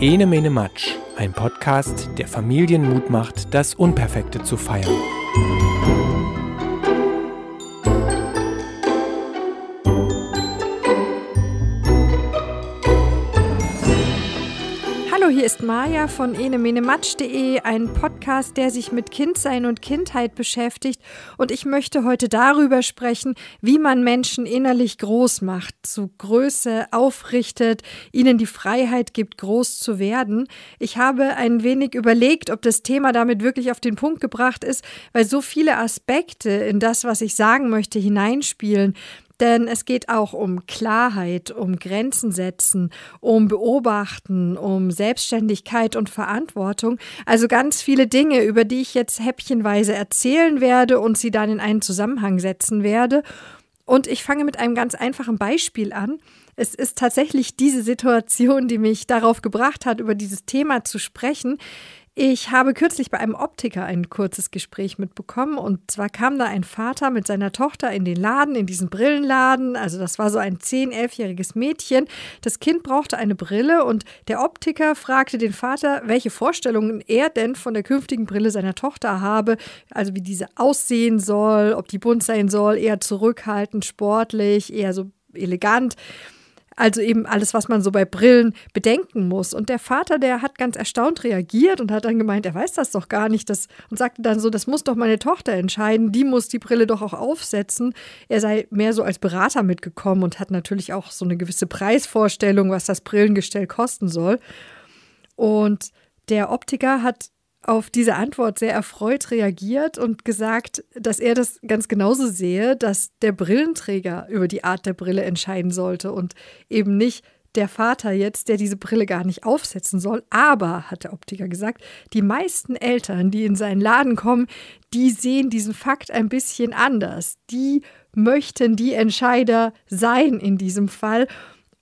Ene Mene Matsch, ein Podcast, der Familien Mut macht, das Unperfekte zu feiern. Ist Maja von enemenematsch.de, ein Podcast, der sich mit Kindsein und Kindheit beschäftigt. Und ich möchte heute darüber sprechen, wie man Menschen innerlich groß macht, zu Größe aufrichtet, ihnen die Freiheit gibt, groß zu werden. Ich habe ein wenig überlegt, ob das Thema damit wirklich auf den Punkt gebracht ist, weil so viele Aspekte in das, was ich sagen möchte, hineinspielen. Denn es geht auch um Klarheit, um Grenzen setzen, um Beobachten, um Selbstständigkeit und Verantwortung. Also ganz viele Dinge, über die ich jetzt häppchenweise erzählen werde und sie dann in einen Zusammenhang setzen werde. Und ich fange mit einem ganz einfachen Beispiel an. Es ist tatsächlich diese Situation, die mich darauf gebracht hat, über dieses Thema zu sprechen. Ich habe kürzlich bei einem Optiker ein kurzes Gespräch mitbekommen und zwar kam da ein Vater mit seiner Tochter in den Laden, in diesen Brillenladen. Also das war so ein 10-, 11-jähriges Mädchen. Das Kind brauchte eine Brille und der Optiker fragte den Vater, welche Vorstellungen er denn von der künftigen Brille seiner Tochter habe, also wie diese aussehen soll, ob die bunt sein soll, eher zurückhaltend, sportlich, eher so elegant. Also eben alles, was man so bei Brillen bedenken muss. Und der Vater, der hat ganz erstaunt reagiert und hat dann gemeint, er weiß das doch gar nicht. Das, und sagte dann so, das muss doch meine Tochter entscheiden. Die muss die Brille doch auch aufsetzen. Er sei mehr so als Berater mitgekommen und hat natürlich auch so eine gewisse Preisvorstellung, was das Brillengestell kosten soll. Und der Optiker hat auf diese Antwort sehr erfreut reagiert und gesagt, dass er das ganz genauso sehe, dass der Brillenträger über die Art der Brille entscheiden sollte und eben nicht der Vater jetzt, der diese Brille gar nicht aufsetzen soll. Aber, hat der Optiker gesagt, die meisten Eltern, die in seinen Laden kommen, die sehen diesen Fakt ein bisschen anders. Die möchten die Entscheider sein in diesem Fall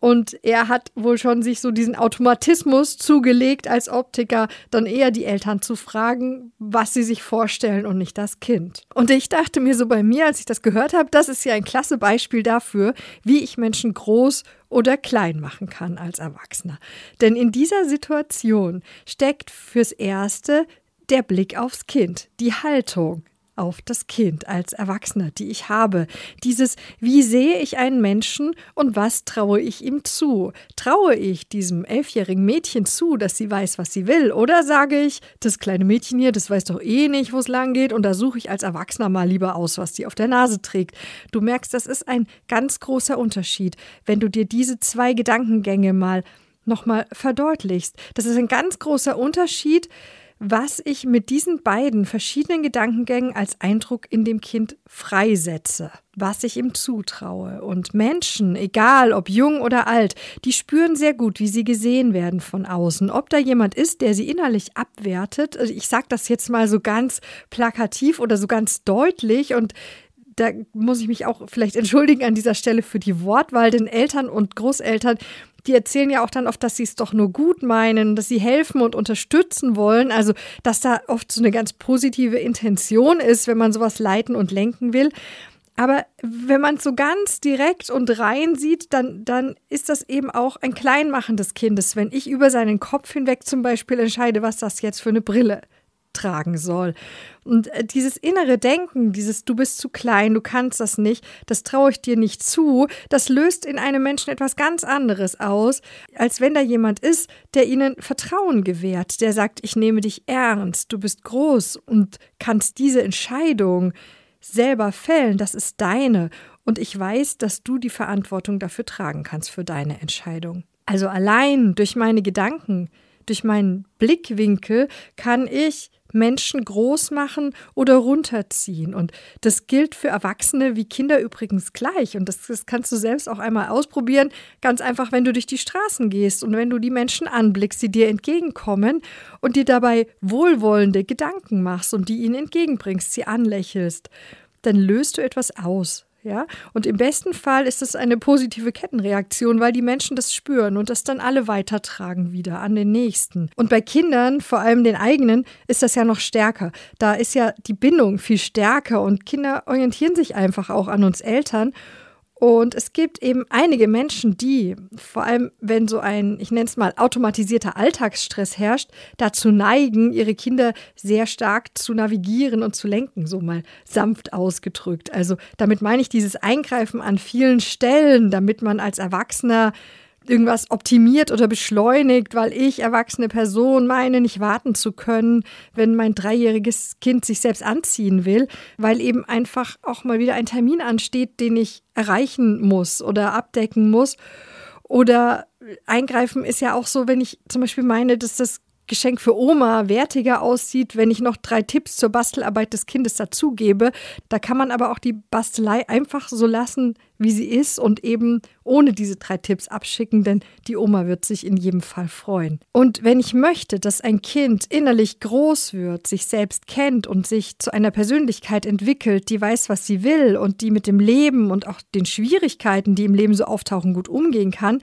und er hat wohl schon sich so diesen Automatismus zugelegt als Optiker, dann eher die Eltern zu fragen, was sie sich vorstellen und nicht das Kind. Und ich dachte mir so bei mir, als ich das gehört habe, das ist ja ein klasse Beispiel dafür, wie ich Menschen groß oder klein machen kann als Erwachsener. Denn in dieser Situation steckt fürs Erste der Blick aufs Kind, die Haltung, auf das Kind als Erwachsener, die ich habe. Dieses, wie sehe ich einen Menschen und was traue ich ihm zu? Traue ich diesem elfjährigen Mädchen zu, dass sie weiß, was sie will? Oder sage ich, das kleine Mädchen hier, das weiß doch eh nicht, wo es lang geht und da suche ich als Erwachsener mal lieber aus, was die auf der Nase trägt. Du merkst, das ist ein ganz großer Unterschied, wenn du dir diese zwei Gedankengänge mal nochmal verdeutlichst. Das ist ein ganz großer Unterschied was ich mit diesen beiden verschiedenen Gedankengängen als Eindruck in dem Kind freisetze, was ich ihm zutraue. Und Menschen, egal ob jung oder alt, die spüren sehr gut, wie sie gesehen werden von außen. Ob da jemand ist, der sie innerlich abwertet, also ich sage das jetzt mal so ganz plakativ oder so ganz deutlich und da muss ich mich auch vielleicht entschuldigen an dieser Stelle für die Wortwahl, denn Eltern und Großeltern, die erzählen ja auch dann oft, dass sie es doch nur gut meinen, dass sie helfen und unterstützen wollen. Also, dass da oft so eine ganz positive Intention ist, wenn man sowas leiten und lenken will. Aber wenn man es so ganz direkt und rein sieht, dann, dann ist das eben auch ein Kleinmachen des Kindes. Wenn ich über seinen Kopf hinweg zum Beispiel entscheide, was das jetzt für eine Brille tragen soll. Und äh, dieses innere Denken, dieses du bist zu klein, du kannst das nicht, das traue ich dir nicht zu, das löst in einem Menschen etwas ganz anderes aus, als wenn da jemand ist, der ihnen Vertrauen gewährt, der sagt, ich nehme dich ernst, du bist groß und kannst diese Entscheidung selber fällen, das ist deine. Und ich weiß, dass du die Verantwortung dafür tragen kannst für deine Entscheidung. Also allein durch meine Gedanken, durch meinen Blickwinkel kann ich Menschen groß machen oder runterziehen. Und das gilt für Erwachsene wie Kinder übrigens gleich. Und das, das, kannst du selbst auch einmal ausprobieren. Ganz einfach, wenn du durch die Straßen gehst und wenn du die Menschen anblickst, die dir entgegenkommen und dir dabei wohlwollende Gedanken machst und die ihnen entgegenbringst, sie anlächelst, dann löst du etwas aus. Ja? Und im besten Fall ist es eine positive Kettenreaktion, weil die Menschen das spüren und das dann alle weitertragen wieder an den nächsten. Und bei Kindern, vor allem den eigenen, ist das ja noch stärker. Da ist ja die Bindung viel stärker und Kinder orientieren sich einfach auch an uns Eltern. Und es gibt eben einige Menschen, die, vor allem wenn so ein, ich nenne es mal, automatisierter Alltagsstress herrscht, dazu neigen, ihre Kinder sehr stark zu navigieren und zu lenken, so mal sanft ausgedrückt. Also damit meine ich dieses Eingreifen an vielen Stellen, damit man als Erwachsener irgendwas optimiert oder beschleunigt, weil ich, erwachsene Person, meine, nicht warten zu können, wenn mein dreijähriges Kind sich selbst anziehen will, weil eben einfach auch mal wieder ein Termin ansteht, den ich erreichen muss oder abdecken muss. Oder eingreifen ist ja auch so, wenn ich zum Beispiel meine, dass das Geschenk für Oma wertiger aussieht, wenn ich noch drei Tipps zur Bastelarbeit des Kindes dazugebe. Da kann man aber auch die Bastelei einfach so lassen, wie sie ist und eben ohne diese drei Tipps abschicken, denn die Oma wird sich in jedem Fall freuen. Und wenn ich möchte, dass ein Kind innerlich groß wird, sich selbst kennt und sich zu einer Persönlichkeit entwickelt, die weiß, was sie will und die mit dem Leben und auch den Schwierigkeiten, die im Leben so auftauchen, gut umgehen kann,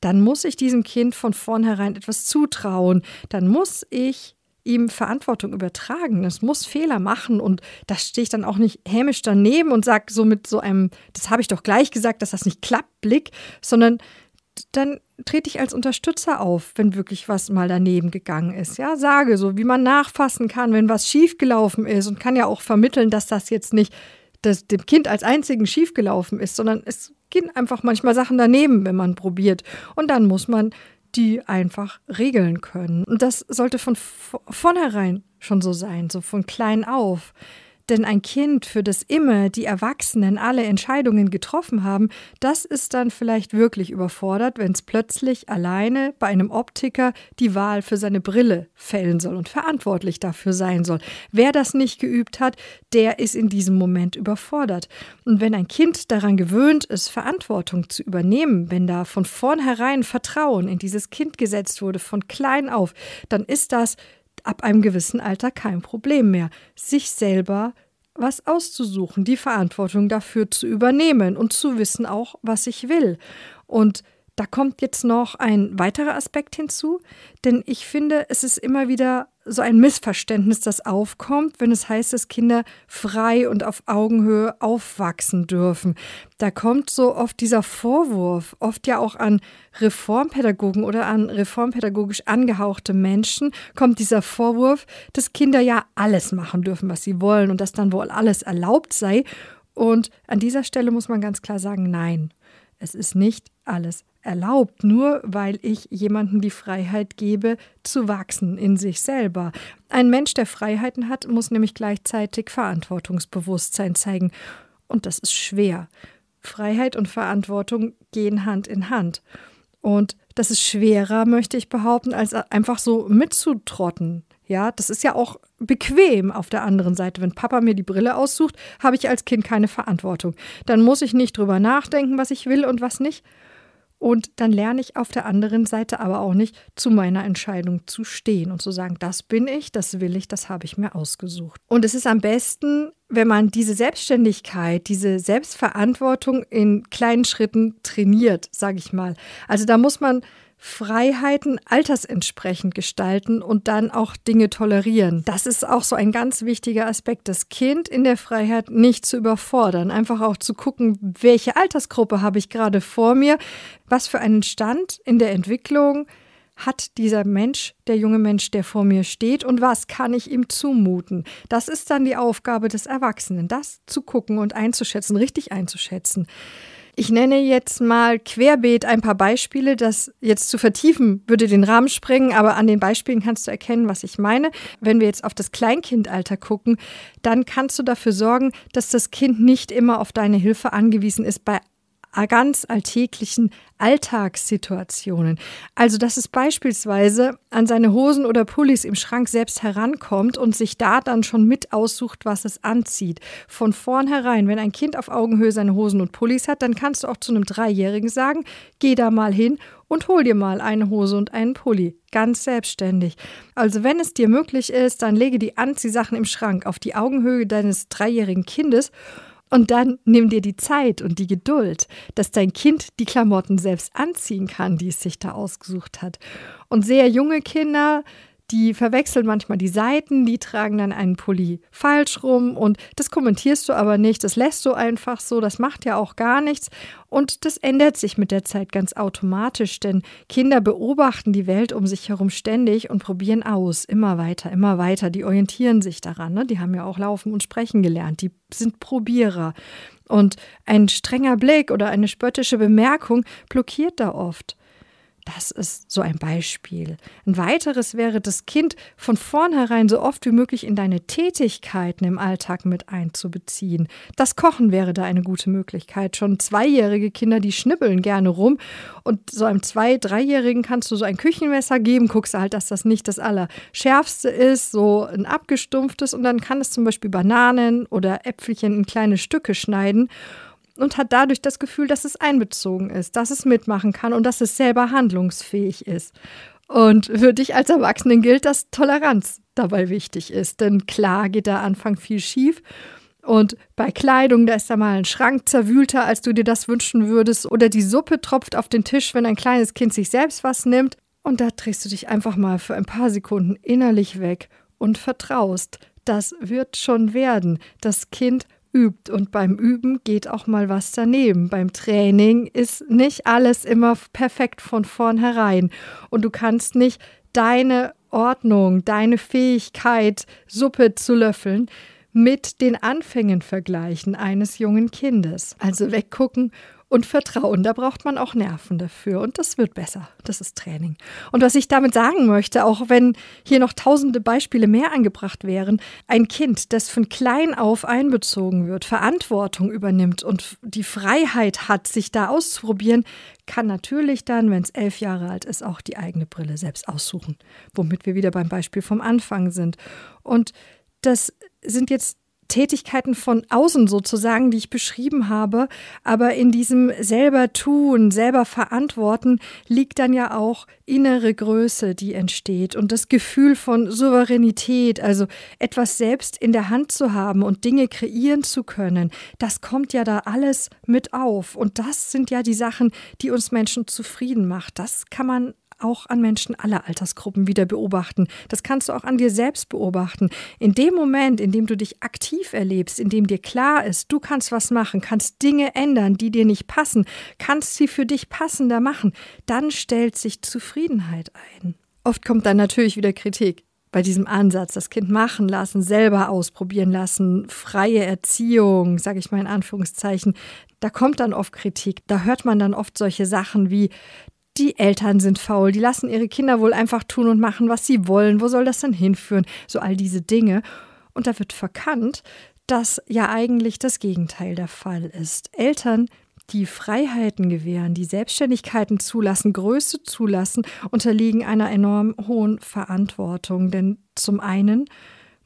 dann muss ich diesem Kind von vornherein etwas zutrauen. Dann muss ich ihm Verantwortung übertragen. Es muss Fehler machen und da stehe ich dann auch nicht hämisch daneben und sage so mit so einem, das habe ich doch gleich gesagt, dass das nicht klappt, Blick, sondern dann trete ich als Unterstützer auf, wenn wirklich was mal daneben gegangen ist. Ja, sage so, wie man nachfassen kann, wenn was schiefgelaufen ist und kann ja auch vermitteln, dass das jetzt nicht das dem Kind als einzigen schiefgelaufen ist, sondern es gehen einfach manchmal Sachen daneben, wenn man probiert. Und dann muss man die einfach regeln können. Und das sollte von vornherein schon so sein, so von klein auf. Denn ein Kind, für das immer die Erwachsenen alle Entscheidungen getroffen haben, das ist dann vielleicht wirklich überfordert, wenn es plötzlich alleine bei einem Optiker die Wahl für seine Brille fällen soll und verantwortlich dafür sein soll. Wer das nicht geübt hat, der ist in diesem Moment überfordert. Und wenn ein Kind daran gewöhnt ist, Verantwortung zu übernehmen, wenn da von vornherein Vertrauen in dieses Kind gesetzt wurde, von klein auf, dann ist das ab einem gewissen Alter kein Problem mehr, sich selber was auszusuchen, die Verantwortung dafür zu übernehmen und zu wissen auch, was ich will. Und da kommt jetzt noch ein weiterer Aspekt hinzu, denn ich finde, es ist immer wieder so ein Missverständnis, das aufkommt, wenn es heißt, dass Kinder frei und auf Augenhöhe aufwachsen dürfen. Da kommt so oft dieser Vorwurf, oft ja auch an Reformpädagogen oder an reformpädagogisch angehauchte Menschen, kommt dieser Vorwurf, dass Kinder ja alles machen dürfen, was sie wollen und dass dann wohl alles erlaubt sei. Und an dieser Stelle muss man ganz klar sagen, nein, es ist nicht alles erlaubt, nur weil ich jemandem die Freiheit gebe, zu wachsen in sich selber. Ein Mensch, der Freiheiten hat, muss nämlich gleichzeitig Verantwortungsbewusstsein zeigen. Und das ist schwer. Freiheit und Verantwortung gehen Hand in Hand. Und das ist schwerer, möchte ich behaupten, als einfach so mitzutrotten. Ja, das ist ja auch bequem auf der anderen Seite. Wenn Papa mir die Brille aussucht, habe ich als Kind keine Verantwortung. Dann muss ich nicht drüber nachdenken, was ich will und was nicht. Und dann lerne ich auf der anderen Seite aber auch nicht, zu meiner Entscheidung zu stehen und zu sagen, das bin ich, das will ich, das habe ich mir ausgesucht. Und es ist am besten, wenn man diese Selbstständigkeit, diese Selbstverantwortung in kleinen Schritten trainiert, sage ich mal. Also da muss man Freiheiten altersentsprechend gestalten und dann auch Dinge tolerieren. Das ist auch so ein ganz wichtiger Aspekt, das Kind in der Freiheit nicht zu überfordern, einfach auch zu gucken, welche Altersgruppe habe ich gerade vor mir, was für einen Stand in der Entwicklung hat dieser Mensch, der junge Mensch, der vor mir steht und was kann ich ihm zumuten? Das ist dann die Aufgabe des Erwachsenen, das zu gucken und einzuschätzen, richtig einzuschätzen. Ich nenne jetzt mal querbeet ein paar Beispiele. Das jetzt zu vertiefen würde den Rahmen sprengen, aber an den Beispielen kannst du erkennen, was ich meine. Wenn wir jetzt auf das Kleinkindalter gucken, dann kannst du dafür sorgen, dass das Kind nicht immer auf deine Hilfe angewiesen ist bei ganz alltäglichen Alltagssituationen. Also, dass es beispielsweise an seine Hosen oder Pullis im Schrank selbst herankommt und sich da dann schon mit aussucht, was es anzieht. Von vornherein, wenn ein Kind auf Augenhöhe seine Hosen und Pullis hat, dann kannst du auch zu einem Dreijährigen sagen, geh da mal hin und hol dir mal eine Hose und einen Pulli. Ganz selbstständig. Also wenn es dir möglich ist, dann lege die Anziehsachen im Schrank auf die Augenhöhe deines dreijährigen Kindes und dann nimm dir die Zeit und die Geduld, dass dein Kind die Klamotten selbst anziehen kann, die es sich da ausgesucht hat. Und sehr junge Kinder, die verwechseln manchmal die Seiten, die tragen dann einen Pulli falsch rum und das kommentierst du aber nicht, das lässt du einfach so, das macht ja auch gar nichts und das ändert sich mit der Zeit ganz automatisch, denn Kinder beobachten die Welt um sich herum ständig und probieren aus, immer weiter, immer weiter, die orientieren sich daran, ne? die haben ja auch laufen und sprechen gelernt, die sind Probierer. Und ein strenger Blick oder eine spöttische Bemerkung blockiert da oft. Das ist so ein Beispiel. Ein weiteres wäre, das Kind von vornherein so oft wie möglich in deine Tätigkeiten im Alltag mit einzubeziehen. Das Kochen wäre da eine gute Möglichkeit. Schon zweijährige Kinder, die schnippeln gerne rum. Und so einem Zwei-, Dreijährigen kannst du so ein Küchenmesser geben, guckst halt, dass das nicht das Allerschärfste ist, so ein abgestumpftes. Und dann kann es zum Beispiel Bananen oder Äpfelchen in kleine Stücke schneiden und hat dadurch das Gefühl, dass es einbezogen ist, dass es mitmachen kann und dass es selber handlungsfähig ist. Und für dich als Erwachsenen gilt, dass Toleranz dabei wichtig ist. Denn klar geht der Anfang viel schief. Und bei Kleidung, da ist da mal ein Schrank zerwühlter, als du dir das wünschen würdest. Oder die Suppe tropft auf den Tisch, wenn ein kleines Kind sich selbst was nimmt. Und da drehst du dich einfach mal für ein paar Sekunden innerlich weg und vertraust. Das wird schon werden. Das Kind übt. Und beim Üben geht auch mal was daneben. Beim Training ist nicht alles immer perfekt von vornherein. Und du kannst nicht deine Ordnung, deine Fähigkeit, Suppe zu löffeln, mit den Anfängen vergleichen eines jungen Kindes. Also weggucken und Vertrauen. Da braucht man auch Nerven dafür und das wird besser. Das ist Training. Und was ich damit sagen möchte, auch wenn hier noch tausende Beispiele mehr angebracht wären, ein Kind, das von klein auf einbezogen wird, Verantwortung übernimmt und die Freiheit hat, sich da auszuprobieren, kann natürlich dann, wenn es elf Jahre alt ist, auch die eigene Brille selbst aussuchen. Womit wir wieder beim Beispiel vom Anfang sind. Und das sind jetzt Tätigkeiten von außen sozusagen, die ich beschrieben habe. Aber in diesem selber tun, selber verantworten liegt dann ja auch innere Größe, die entsteht und das Gefühl von Souveränität, also etwas selbst in der Hand zu haben und Dinge kreieren zu können. Das kommt ja da alles mit auf. Und das sind ja die Sachen, die uns Menschen zufrieden macht. Das kann man auch an Menschen aller Altersgruppen wieder beobachten. Das kannst du auch an dir selbst beobachten. In dem Moment, in dem du dich aktiv erlebst, in dem dir klar ist, du kannst was machen, kannst Dinge ändern, die dir nicht passen, kannst sie für dich passender machen, dann stellt sich Zufriedenheit ein. Oft kommt dann natürlich wieder Kritik bei diesem Ansatz, das Kind machen lassen, selber ausprobieren lassen, freie Erziehung, sage ich mal in Anführungszeichen, da kommt dann oft Kritik. Da hört man dann oft solche Sachen wie, die Eltern sind faul, die lassen ihre Kinder wohl einfach tun und machen, was sie wollen. Wo soll das denn hinführen? So all diese Dinge. Und da wird verkannt, dass ja eigentlich das Gegenteil der Fall ist. Eltern, die Freiheiten gewähren, die Selbstständigkeiten zulassen, Größe zulassen, unterliegen einer enorm hohen Verantwortung. Denn zum einen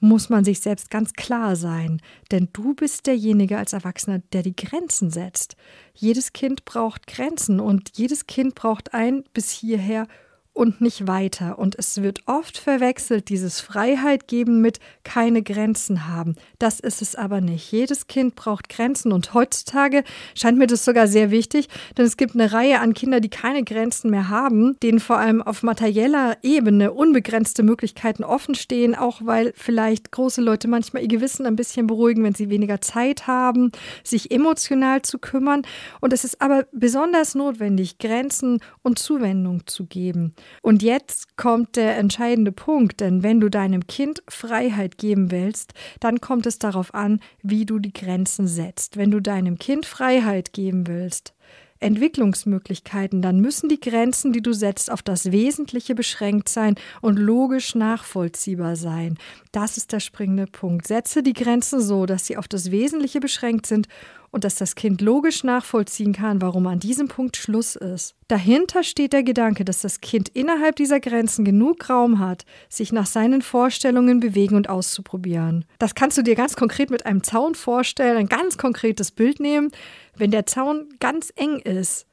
muss man sich selbst ganz klar sein, denn du bist derjenige als Erwachsener, der die Grenzen setzt. Jedes Kind braucht Grenzen und jedes Kind braucht ein bis hierher und nicht weiter. Und es wird oft verwechselt, dieses Freiheit geben mit keine Grenzen haben. Das ist es aber nicht. Jedes Kind braucht Grenzen und heutzutage scheint mir das sogar sehr wichtig, denn es gibt eine Reihe an Kindern, die keine Grenzen mehr haben, denen vor allem auf materieller Ebene unbegrenzte Möglichkeiten offen stehen, auch weil vielleicht große Leute manchmal ihr Gewissen ein bisschen beruhigen, wenn sie weniger Zeit haben, sich emotional zu kümmern. Und es ist aber besonders notwendig, Grenzen und Zuwendung zu geben. Und jetzt kommt der entscheidende Punkt, denn wenn du deinem Kind Freiheit geben willst, dann kommt es darauf an, wie du die Grenzen setzt. Wenn du deinem Kind Freiheit geben willst, Entwicklungsmöglichkeiten, dann müssen die Grenzen, die du setzt, auf das Wesentliche beschränkt sein und logisch nachvollziehbar sein. Das ist der springende Punkt. Setze die Grenzen so, dass sie auf das Wesentliche beschränkt sind und dass das Kind logisch nachvollziehen kann, warum an diesem Punkt Schluss ist. Dahinter steht der Gedanke, dass das Kind innerhalb dieser Grenzen genug Raum hat, sich nach seinen Vorstellungen bewegen und auszuprobieren. Das kannst du dir ganz konkret mit einem Zaun vorstellen, ein ganz konkretes Bild nehmen. Wenn der Zaun ganz eng ist,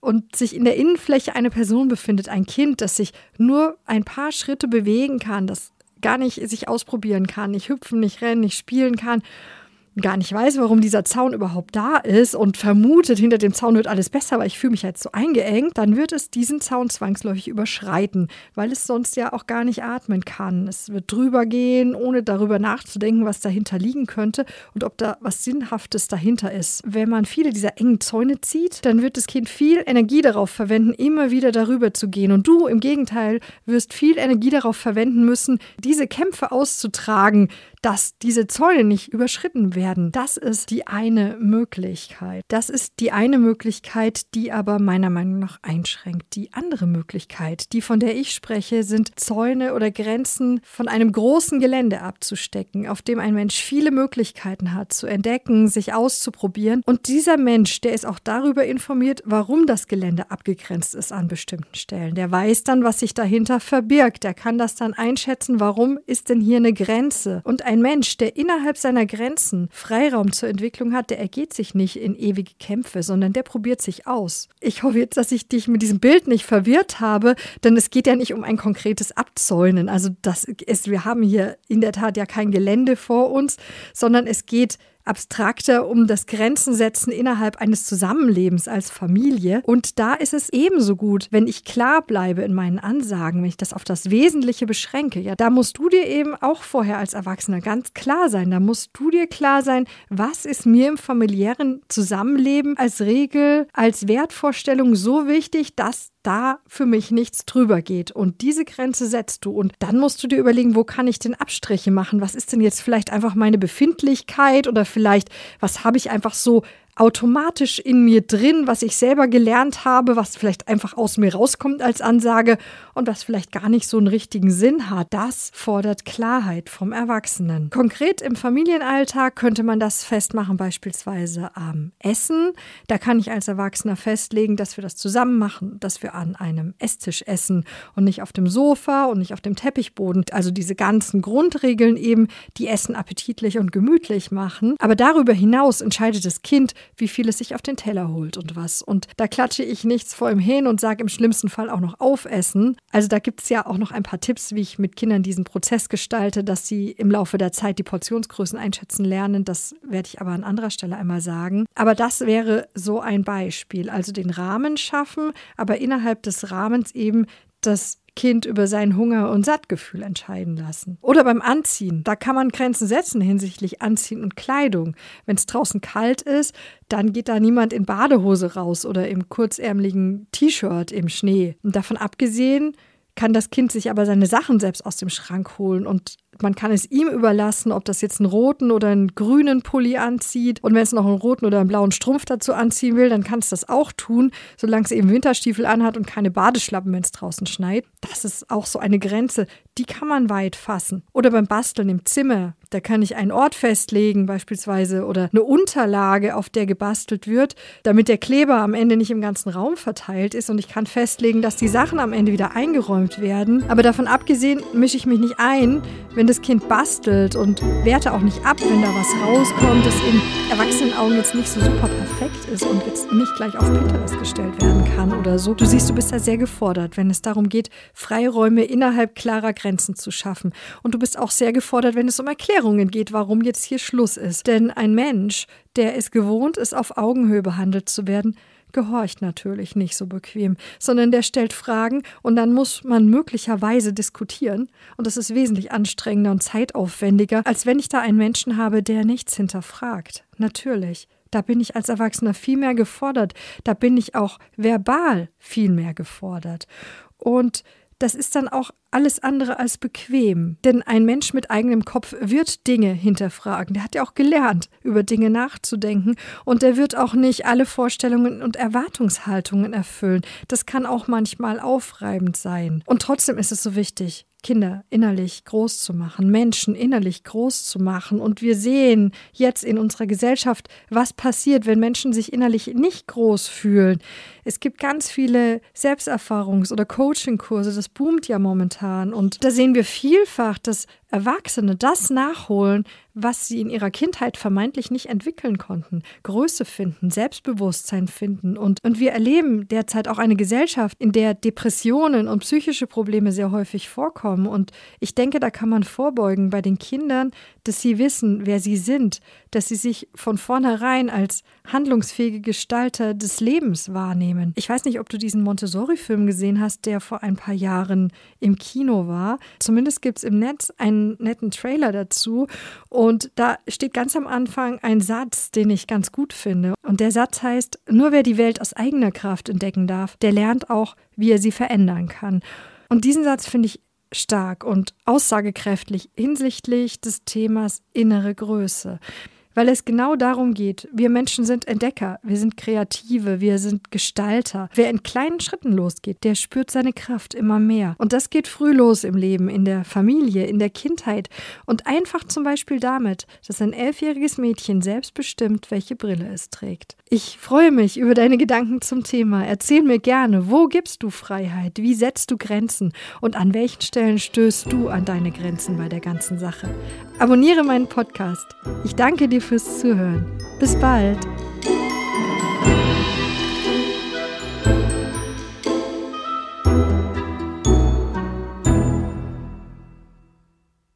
und sich in der Innenfläche eine Person befindet, ein Kind, das sich nur ein paar Schritte bewegen kann, das gar nicht sich ausprobieren kann, nicht hüpfen, nicht rennen, nicht spielen kann gar nicht weiß, warum dieser Zaun überhaupt da ist und vermutet, hinter dem Zaun wird alles besser, weil ich fühle mich jetzt so eingeengt, dann wird es diesen Zaun zwangsläufig überschreiten, weil es sonst ja auch gar nicht atmen kann. Es wird drüber gehen, ohne darüber nachzudenken, was dahinter liegen könnte und ob da was Sinnhaftes dahinter ist. Wenn man viele dieser engen Zäune zieht, dann wird das Kind viel Energie darauf verwenden, immer wieder darüber zu gehen. Und du im Gegenteil wirst viel Energie darauf verwenden müssen, diese Kämpfe auszutragen, dass diese Zäune nicht überschritten werden. Das ist die eine Möglichkeit. Das ist die eine Möglichkeit, die aber meiner Meinung nach einschränkt. Die andere Möglichkeit, die von der ich spreche, sind Zäune oder Grenzen von einem großen Gelände abzustecken, auf dem ein Mensch viele Möglichkeiten hat, zu entdecken, sich auszuprobieren. Und dieser Mensch, der ist auch darüber informiert, warum das Gelände abgegrenzt ist an bestimmten Stellen. Der weiß dann, was sich dahinter verbirgt. Der kann das dann einschätzen, warum ist denn hier eine Grenze. Und ein ein Mensch, der innerhalb seiner Grenzen Freiraum zur Entwicklung hat, der ergeht sich nicht in ewige Kämpfe, sondern der probiert sich aus. Ich hoffe jetzt, dass ich dich mit diesem Bild nicht verwirrt habe, denn es geht ja nicht um ein konkretes Abzäunen. Also das ist, wir haben hier in der Tat ja kein Gelände vor uns, sondern es geht abstrakter um das Grenzensetzen innerhalb eines Zusammenlebens als Familie. Und da ist es ebenso gut, wenn ich klar bleibe in meinen Ansagen, wenn ich das auf das Wesentliche beschränke. Ja, da musst du dir eben auch vorher als Erwachsener ganz klar sein. Da musst du dir klar sein, was ist mir im familiären Zusammenleben als Regel, als Wertvorstellung so wichtig, dass da für mich nichts drüber geht. Und diese Grenze setzt du. Und dann musst du dir überlegen, wo kann ich denn Abstriche machen? Was ist denn jetzt vielleicht einfach meine Befindlichkeit oder vielleicht, was habe ich einfach so automatisch in mir drin, was ich selber gelernt habe, was vielleicht einfach aus mir rauskommt als Ansage und was vielleicht gar nicht so einen richtigen Sinn hat. Das fordert Klarheit vom Erwachsenen. Konkret im Familienalltag könnte man das festmachen, beispielsweise am Essen. Da kann ich als Erwachsener festlegen, dass wir das zusammen machen, dass wir an einem Esstisch essen und nicht auf dem Sofa und nicht auf dem Teppichboden. Also diese ganzen Grundregeln eben, die Essen appetitlich und gemütlich machen. Aber darüber hinaus entscheidet das Kind, wie viel es sich auf den Teller holt und was. Und da klatsche ich nichts vor ihm hin und sage im schlimmsten Fall auch noch aufessen. Also da gibt es ja auch noch ein paar Tipps, wie ich mit Kindern diesen Prozess gestalte, dass sie im Laufe der Zeit die Portionsgrößen einschätzen lernen. Das werde ich aber an anderer Stelle einmal sagen. Aber das wäre so ein Beispiel. Also den Rahmen schaffen, aber innerhalb des Rahmens eben das Kind über sein Hunger- und Sattgefühl entscheiden lassen. Oder beim Anziehen. Da kann man Grenzen setzen hinsichtlich Anziehen und Kleidung. Wenn es draußen kalt ist, dann geht da niemand in Badehose raus oder im kurzärmeligen T-Shirt im Schnee. Und davon abgesehen, kann das Kind sich aber seine Sachen selbst aus dem Schrank holen und man kann es ihm überlassen, ob das jetzt einen roten oder einen grünen Pulli anzieht. Und wenn es noch einen roten oder einen blauen Strumpf dazu anziehen will, dann kann es das auch tun, solange es eben Winterstiefel anhat und keine Badeschlappen, wenn es draußen schneit. Das ist auch so eine Grenze, die kann man weit fassen. Oder beim Basteln im Zimmer, da kann ich einen Ort festlegen beispielsweise oder eine Unterlage, auf der gebastelt wird, damit der Kleber am Ende nicht im ganzen Raum verteilt ist. Und ich kann festlegen, dass die Sachen am Ende wieder eingeräumt werden. Aber davon abgesehen mische ich mich nicht ein, wenn das Kind bastelt und werte auch nicht ab, wenn da was rauskommt, das in Erwachsenenaugen jetzt nicht so super perfekt ist und jetzt nicht gleich auf Pinterest gestellt werden kann oder so. Du siehst, du bist da sehr gefordert, wenn es darum geht, Freiräume innerhalb klarer Grenzen zu schaffen. Und du bist auch sehr gefordert, wenn es um Erklärungen geht, warum jetzt hier Schluss ist. Denn ein Mensch, der es gewohnt ist, auf Augenhöhe behandelt zu werden, gehorcht natürlich nicht so bequem, sondern der stellt Fragen und dann muss man möglicherweise diskutieren. Und das ist wesentlich anstrengender und zeitaufwendiger, als wenn ich da einen Menschen habe, der nichts hinterfragt. Natürlich. Da bin ich als Erwachsener viel mehr gefordert. Da bin ich auch verbal viel mehr gefordert. Und das ist dann auch alles andere als bequem. Denn ein Mensch mit eigenem Kopf wird Dinge hinterfragen. Der hat ja auch gelernt, über Dinge nachzudenken. Und der wird auch nicht alle Vorstellungen und Erwartungshaltungen erfüllen. Das kann auch manchmal aufreibend sein. Und trotzdem ist es so wichtig, Kinder innerlich groß zu machen, Menschen innerlich groß zu machen. Und wir sehen jetzt in unserer Gesellschaft, was passiert, wenn Menschen sich innerlich nicht groß fühlen. Es gibt ganz viele Selbsterfahrungs- oder Coaching-Kurse, das boomt ja momentan. Und da sehen wir vielfach, dass Erwachsene das nachholen, was sie in ihrer Kindheit vermeintlich nicht entwickeln konnten. Größe finden, Selbstbewusstsein finden. Und, und wir erleben derzeit auch eine Gesellschaft, in der Depressionen und psychische Probleme sehr häufig vorkommen. Und ich denke, da kann man vorbeugen bei den Kindern, dass sie wissen, wer sie sind, dass sie sich von vornherein als handlungsfähige Gestalter des Lebens wahrnehmen. Ich weiß nicht, ob du diesen Montessori-Film gesehen hast, der vor ein paar Jahren im Kino war. Zumindest gibt es im Netz netten Trailer dazu. Und da steht ganz am Anfang ein Satz, den ich ganz gut finde. Und der Satz heißt, nur wer die Welt aus eigener Kraft entdecken darf, der lernt auch, wie er sie verändern kann. Und diesen Satz finde ich stark und aussagekräftig hinsichtlich des Themas innere Größe weil es genau darum geht. Wir Menschen sind Entdecker, wir sind Kreative, wir sind Gestalter. Wer in kleinen Schritten losgeht, der spürt seine Kraft immer mehr. Und das geht früh los im Leben, in der Familie, in der Kindheit und einfach zum Beispiel damit, dass ein elfjähriges Mädchen selbst bestimmt, welche Brille es trägt. Ich freue mich über deine Gedanken zum Thema. Erzähl mir gerne, wo gibst du Freiheit? Wie setzt du Grenzen? Und an welchen Stellen stößt du an deine Grenzen bei der ganzen Sache? Abonniere meinen Podcast. Ich danke dir fürs Zuhören. Bis bald.